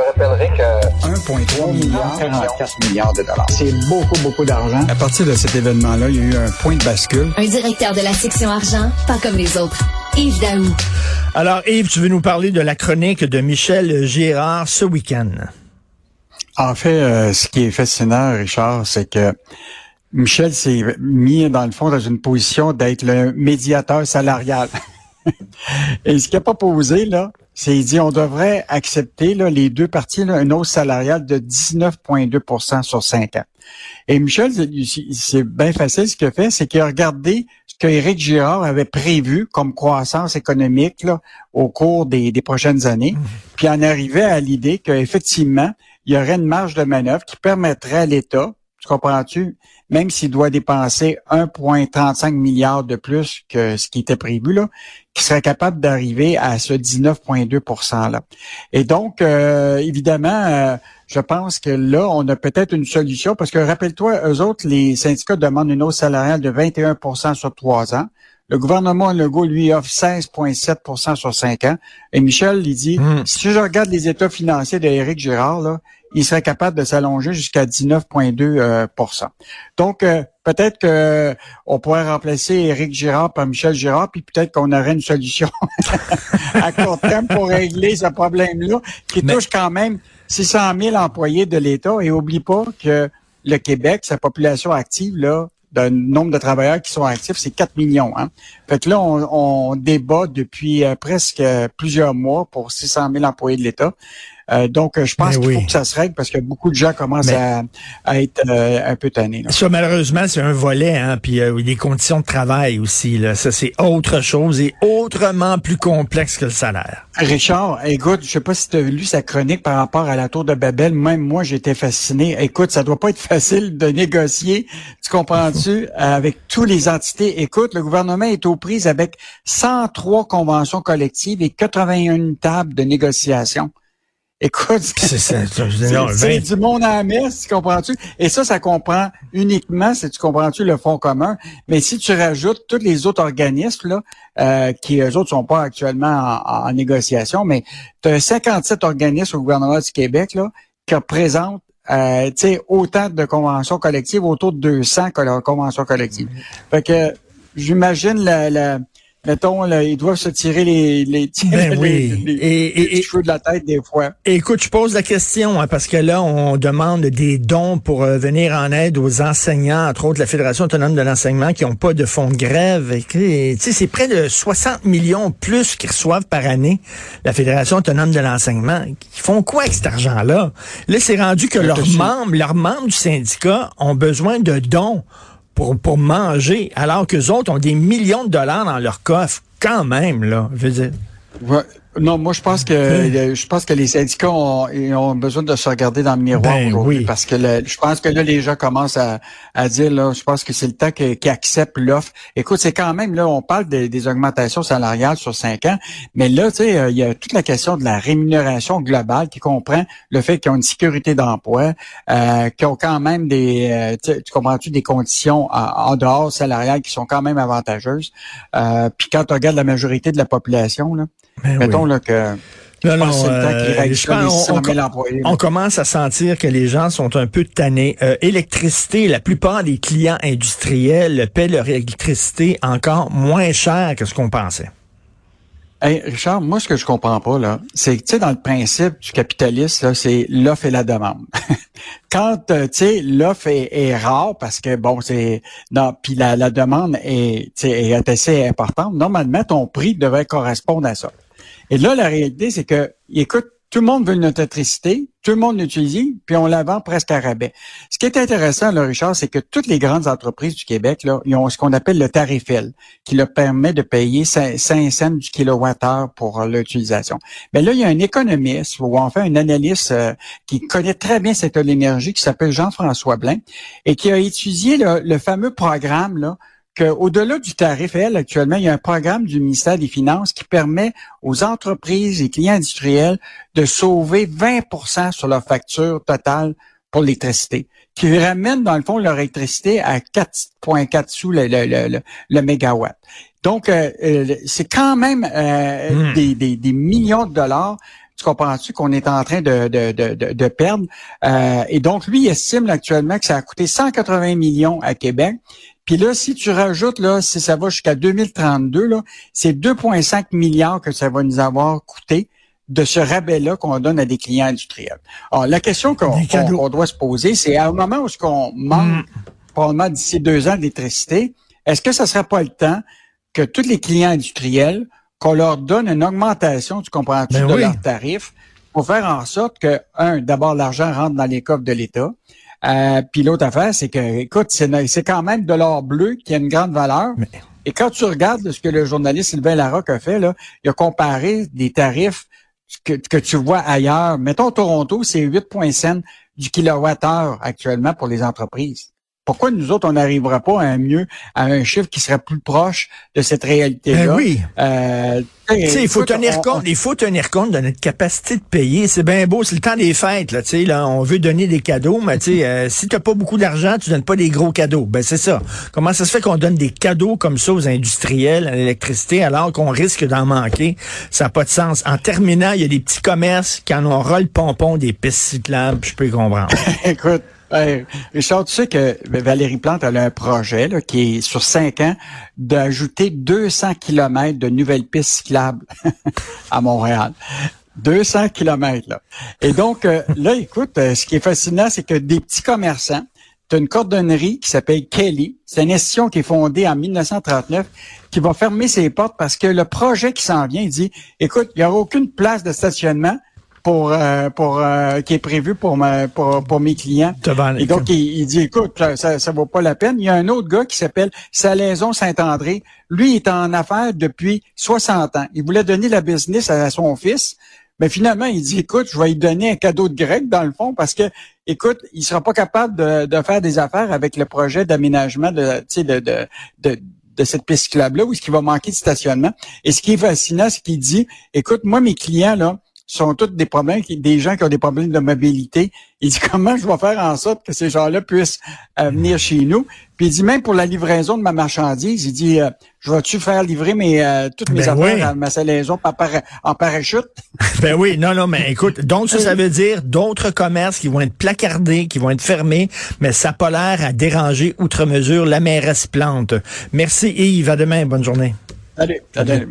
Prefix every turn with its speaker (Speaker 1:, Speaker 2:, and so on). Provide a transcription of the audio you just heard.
Speaker 1: te rappellerai que
Speaker 2: 1,3 milliard, 44 milliards de dollars. C'est beaucoup, beaucoup d'argent.
Speaker 3: À partir de cet événement-là, il y a eu un point de bascule.
Speaker 4: Un directeur de la section argent, pas comme les autres. Yves Daou.
Speaker 5: Alors, Yves, tu veux nous parler de la chronique de Michel Girard ce week-end?
Speaker 3: En fait, euh, ce qui est fascinant, Richard, c'est que Michel s'est mis, dans le fond, dans une position d'être le médiateur salarial. Et ce qu'il n'a pas posé, là, c'est il dit on devrait accepter là, les deux parties là, une hausse salariale de 19,2% sur cinq ans. Et Michel, c'est bien facile ce qu'il a fait, c'est qu'il a regardé ce qu'Éric Girard avait prévu comme croissance économique là, au cours des, des prochaines années, mmh. puis en arrivait à l'idée qu'effectivement, il y aurait une marge de manœuvre qui permettrait à l'État, tu comprends-tu, même s'il doit dépenser 1,35 milliard de plus que ce qui était prévu, là, qui serait capable d'arriver à ce 19,2% là. Et donc, euh, évidemment, euh, je pense que là, on a peut-être une solution parce que rappelle-toi, eux autres, les syndicats demandent une hausse salariale de 21% sur trois ans. Le gouvernement Legault, lui, offre 16,7% sur cinq ans. Et Michel, il dit, hmm. si je regarde les états financiers d'Éric Girard, là, il serait capable de s'allonger jusqu'à 19,2% euh, Donc, euh, peut-être que on pourrait remplacer Éric Girard par Michel Girard, puis peut-être qu'on aurait une solution à court terme pour régler ce problème-là, qui touche quand même 600 000 employés de l'État. Et oublie pas que le Québec, sa population active, là, d'un nombre de travailleurs qui sont actifs, c'est 4 millions. Hein? Fait que là, on, débat depuis euh, presque plusieurs mois pour 600 000 employés de l'État. Euh, donc, je pense qu'il faut que ça se règle parce que beaucoup de gens commencent à, être euh, un peu tannés.
Speaker 5: Ça, malheureusement, c'est un volet, hein, puis euh, les conditions de travail aussi. Là, ça, c'est autre chose et autrement plus complexe que le salaire.
Speaker 3: Richard, écoute, je sais pas si tu as lu sa chronique par rapport à la tour de Babel. Même moi, j'étais fasciné. Écoute, ça doit pas être facile de négocier, tu comprends-tu, avec tous les entités. Écoute, le gouvernement est aux prises avec 103 conventions collectives et 81 tables de négociation. Écoute, c'est du monde à la messe, tu comprends-tu? Et ça, ça comprend uniquement, si tu comprends-tu, le fonds commun. Mais si tu rajoutes tous les autres organismes, là, euh, qui eux autres sont pas actuellement en, négociation, mais tu as 57 organismes au gouvernement du Québec là, qui représentent euh, autant de conventions collectives, autour de 200 conventions collectives. Fait que j'imagine la, la mettons, là, ils doivent se tirer les, les,
Speaker 5: ben oui.
Speaker 3: et, cheveux de la tête des fois.
Speaker 5: écoute, je pose la question, hein, parce que là, on demande des dons pour euh, venir en aide aux enseignants, entre autres la Fédération autonome de l'enseignement, qui n'ont pas de fonds de grève. Et, c'est près de 60 millions plus qu'ils reçoivent par année, la Fédération autonome de l'enseignement. Ils font quoi avec cet argent-là? Là, c'est rendu que leurs membres, leurs membres du syndicat ont besoin de dons pour, manger, alors qu'eux autres ont des millions de dollars dans leur coffre, quand même, là, je.
Speaker 3: Non, moi je pense que je pense que les syndicats ont, ont besoin de se regarder dans le miroir ben aujourd'hui parce que je pense que là les gens commencent à, à dire là, je pense que c'est le temps qu'ils acceptent l'offre. Écoute, c'est quand même là, on parle des augmentations salariales sur cinq ans, mais là, tu sais, euh, il y a toute la question de la rémunération globale qui comprend le fait qu'ils ont une sécurité d'emploi, euh, qu'ils ont quand même des, euh, tu comprends-tu, des conditions en, dehors salariales qui sont quand même avantageuses. Euh, puis quand on regarde la majorité de la population là. Ben Mettons là, que
Speaker 5: on, commence à sentir que les gens sont un peu tannés. Euh, électricité, la plupart des clients industriels paient leur électricité encore moins cher que ce qu'on pensait.
Speaker 3: Hey, Richard, moi, ce que je comprends pas, là, c'est que, tu sais, dans le principe du capitalisme, c'est l'offre et la demande. Quand, euh, tu sais, l'offre est, rare parce que, bon, c'est... Non, puis la, la demande est, est assez importante, normalement, ton prix devrait correspondre à ça. Et là, la réalité, c'est que, écoute, tout le monde veut notre électricité, tout le monde l'utilise, puis on la vend presque à rabais. Ce qui est intéressant, là, Richard, c'est que toutes les grandes entreprises du Québec, là, ils ont ce qu'on appelle le tarif qui leur permet de payer 5, cents du kilowattheure pour l'utilisation. Mais là, il y a un économiste, ou enfin un analyste euh, qui connaît très bien cette énergie, qui s'appelle Jean-François Blain, et qui a étudié le, le fameux programme là, qu'au-delà du tarif elle, actuellement, il y a un programme du ministère des Finances qui permet aux entreprises et clients industriels de sauver 20% sur leur facture totale pour l'électricité, qui ramène, dans le fond, leur électricité à 4,4 sous le, le, le, mégawatt. Donc, euh, euh, c'est quand même euh, hmm. des, des, des millions de dollars tu comprends-tu qu'on est en train de, de, de, de perdre? Euh, et donc, lui, il estime actuellement que ça a coûté 180 millions à Québec. Puis là, si tu rajoutes, là, si ça va jusqu'à 2032, là, c'est 2,5 milliards que ça va nous avoir coûté de ce rabais-là qu'on donne à des clients industriels. Alors, la question qu'on doit se poser, c'est à un moment où ce qu'on manque, mm. probablement d'ici deux ans d'électricité, est-ce que ça serait pas le temps que tous les clients industriels, qu'on leur donne une augmentation, tu comprends ben de leurs tarifs, pour faire en sorte que, un, d'abord, l'argent rentre dans les coffres de l'État. Euh, puis l'autre affaire, c'est que, écoute, c'est quand même de l'or bleu qui a une grande valeur. Et quand tu regardes ce que le journaliste Sylvain Larocque a fait, là, il a comparé des tarifs que, que tu vois ailleurs. Mettons Toronto, c'est 8,5 du kilowattheure actuellement pour les entreprises. Pourquoi nous autres, on n'arrivera pas à un mieux, à un chiffre qui serait plus proche de cette réalité-là?
Speaker 5: Ben oui. Euh, il faut tenir compte, il faut tenir compte de notre capacité de payer. C'est bien beau, c'est le temps des fêtes, là, tu là, on veut donner des cadeaux, mais tu sais, euh, si t'as pas beaucoup d'argent, tu donnes pas des gros cadeaux. Ben, c'est ça. Comment ça se fait qu'on donne des cadeaux comme ça aux industriels, à l'électricité, alors qu'on risque d'en manquer? Ça n'a pas de sens. En terminant, il y a des petits commerces qui en ont ras le pompon des pistes cyclables, je peux y comprendre.
Speaker 3: Écoute, Richard, tu sais que Valérie Plante a un projet là, qui est sur cinq ans d'ajouter 200 kilomètres de nouvelles pistes cyclables à Montréal. 200 kilomètres. Là. Et donc, euh, là, écoute, euh, ce qui est fascinant, c'est que des petits commerçants, tu as une cordonnerie qui s'appelle Kelly. C'est une institution qui est fondée en 1939 qui va fermer ses portes parce que le projet qui s'en vient, dit, écoute, il n'y aura aucune place de stationnement pour euh, pour euh, qui est prévu pour ma pour, pour mes clients. Et donc il, dit écoute ça ça vaut pas la peine. Il y a un autre gars qui s'appelle Salaison Saint-André. Lui il est en affaires depuis 60 ans. Il voulait donner la business à son fils. Mais finalement, il dit, écoute, je vais lui donner un cadeau de grec dans le fond parce que, écoute, il sera pas capable de, de faire des affaires avec le projet d'aménagement de, de, de, de de cette piste club-là où ce qui va manquer de stationnement. Et ce qui est fascinant, c'est qu'il dit, écoute, moi, mes clients, là, sont tous des problèmes, des gens qui ont des problèmes de mobilité. Il dit comment je vais faire en sorte que ces gens-là puissent euh, venir chez nous? Puis il dit même pour la livraison de ma marchandise, il dit euh, je vais-tu faire livrer mes euh, toutes mes ben affaires à ma salaison en parachute?
Speaker 5: Ben oui, non non, mais écoute, donc ça ça veut dire d'autres commerces qui vont être placardés, qui vont être fermés, mais ça n'a pas l'air à déranger outre mesure la mairesse Plante. Merci Yves, à demain, bonne journée.
Speaker 3: Salut, bonne journée.